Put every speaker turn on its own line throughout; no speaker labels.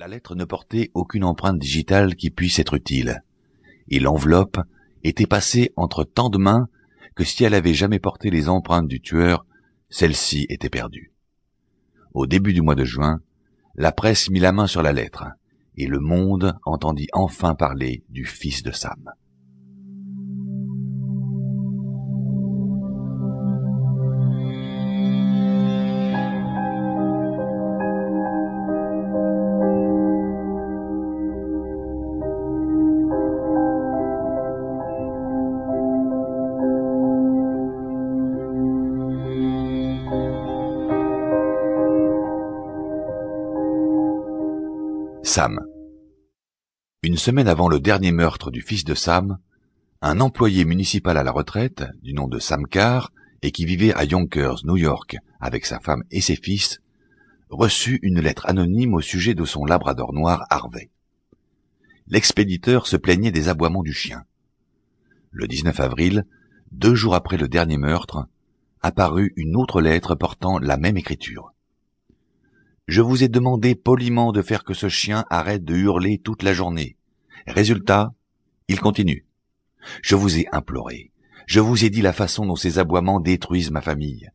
La lettre ne portait aucune empreinte digitale qui puisse être utile, et l'enveloppe était passée entre tant de mains que si elle avait jamais porté les empreintes du tueur, celle-ci était perdue. Au début du mois de juin, la presse mit la main sur la lettre, et le monde entendit enfin parler du fils de Sam. Sam. Une semaine avant le dernier meurtre du fils de Sam, un employé municipal à la retraite, du nom de Sam Carr, et qui vivait à Yonkers, New York, avec sa femme et ses fils, reçut une lettre anonyme au sujet de son labrador noir Harvey. L'expéditeur se plaignait des aboiements du chien. Le 19 avril, deux jours après le dernier meurtre, apparut une autre lettre portant la même écriture. Je vous ai demandé poliment de faire que ce chien arrête de hurler toute la journée. Résultat, il continue. Je vous ai imploré. Je vous ai dit la façon dont ces aboiements détruisent ma famille.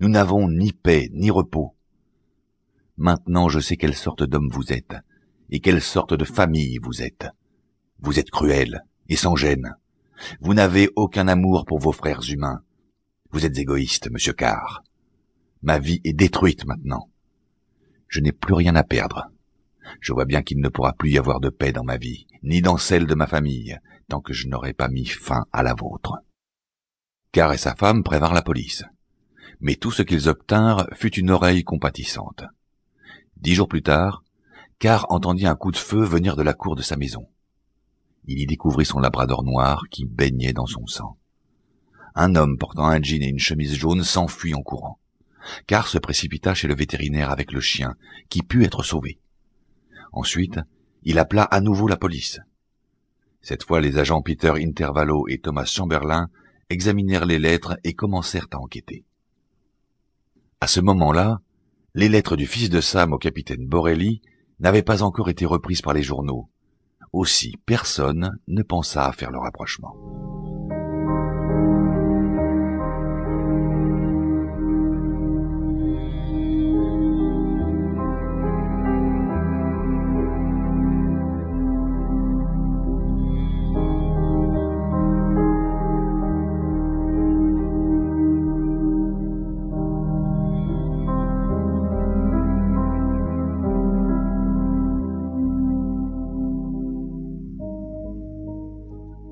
Nous n'avons ni paix, ni repos. Maintenant je sais quelle sorte d'homme vous êtes, et quelle sorte de famille vous êtes. Vous êtes cruel et sans gêne. Vous n'avez aucun amour pour vos frères humains. Vous êtes égoïste, monsieur Carr. Ma vie est détruite maintenant. Je n'ai plus rien à perdre. Je vois bien qu'il ne pourra plus y avoir de paix dans ma vie, ni dans celle de ma famille, tant que je n'aurai pas mis fin à la vôtre. Car et sa femme prévinrent la police. Mais tout ce qu'ils obtinrent fut une oreille compatissante. Dix jours plus tard, Car entendit un coup de feu venir de la cour de sa maison. Il y découvrit son labrador noir qui baignait dans son sang. Un homme portant un jean et une chemise jaune s'enfuit en courant. Car se précipita chez le vétérinaire avec le chien, qui put être sauvé. Ensuite, il appela à nouveau la police. Cette fois, les agents Peter Intervallo et Thomas Chamberlain examinèrent les lettres et commencèrent à enquêter. À ce moment-là, les lettres du fils de Sam au capitaine Borelli n'avaient pas encore été reprises par les journaux. Aussi, personne ne pensa à faire le rapprochement.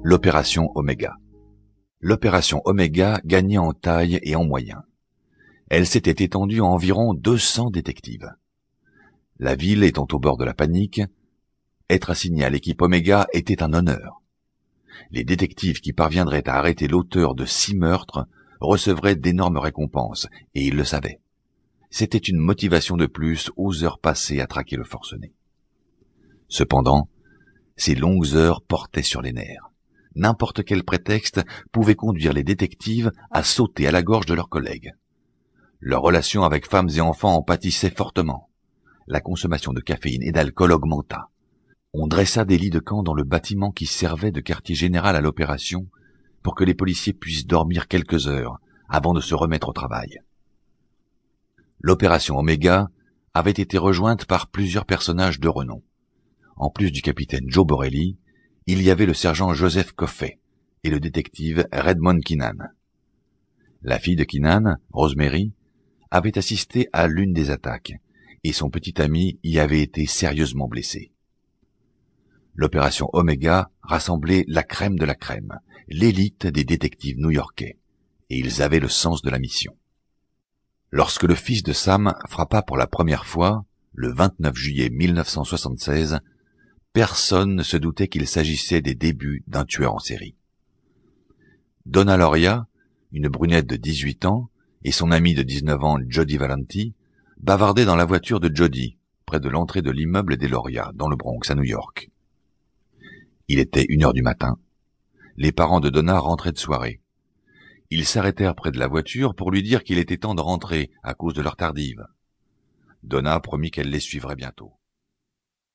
L'opération Oméga. L'opération Oméga gagnait en taille et en moyens. Elle s'était étendue à environ 200 détectives. La ville étant au bord de la panique, être assigné à l'équipe Oméga était un honneur. Les détectives qui parviendraient à arrêter l'auteur de six meurtres recevraient d'énormes récompenses, et ils le savaient. C'était une motivation de plus aux heures passées à traquer le forcené. Cependant, ces longues heures portaient sur les nerfs n'importe quel prétexte pouvait conduire les détectives à sauter à la gorge de leurs collègues. Leur relation avec femmes et enfants en pâtissait fortement. La consommation de caféine et d'alcool augmenta. On dressa des lits de camp dans le bâtiment qui servait de quartier général à l'opération pour que les policiers puissent dormir quelques heures avant de se remettre au travail. L'opération Oméga avait été rejointe par plusieurs personnages de renom. En plus du capitaine Joe Borelli, il y avait le sergent Joseph Coffey et le détective Redmond Keenan. La fille de Keenan, Rosemary, avait assisté à l'une des attaques, et son petit ami y avait été sérieusement blessé. L'opération Omega rassemblait la crème de la crème, l'élite des détectives new-yorkais, et ils avaient le sens de la mission. Lorsque le fils de Sam frappa pour la première fois, le 29 juillet 1976, personne ne se doutait qu'il s'agissait des débuts d'un tueur en série. Donna Loria, une brunette de 18 ans, et son ami de 19 ans, Jody Valenti, bavardaient dans la voiture de Jody, près de l'entrée de l'immeuble des Loria, dans le Bronx, à New York. Il était une heure du matin. Les parents de Donna rentraient de soirée. Ils s'arrêtèrent près de la voiture pour lui dire qu'il était temps de rentrer à cause de leur tardive. Donna promit qu'elle les suivrait bientôt.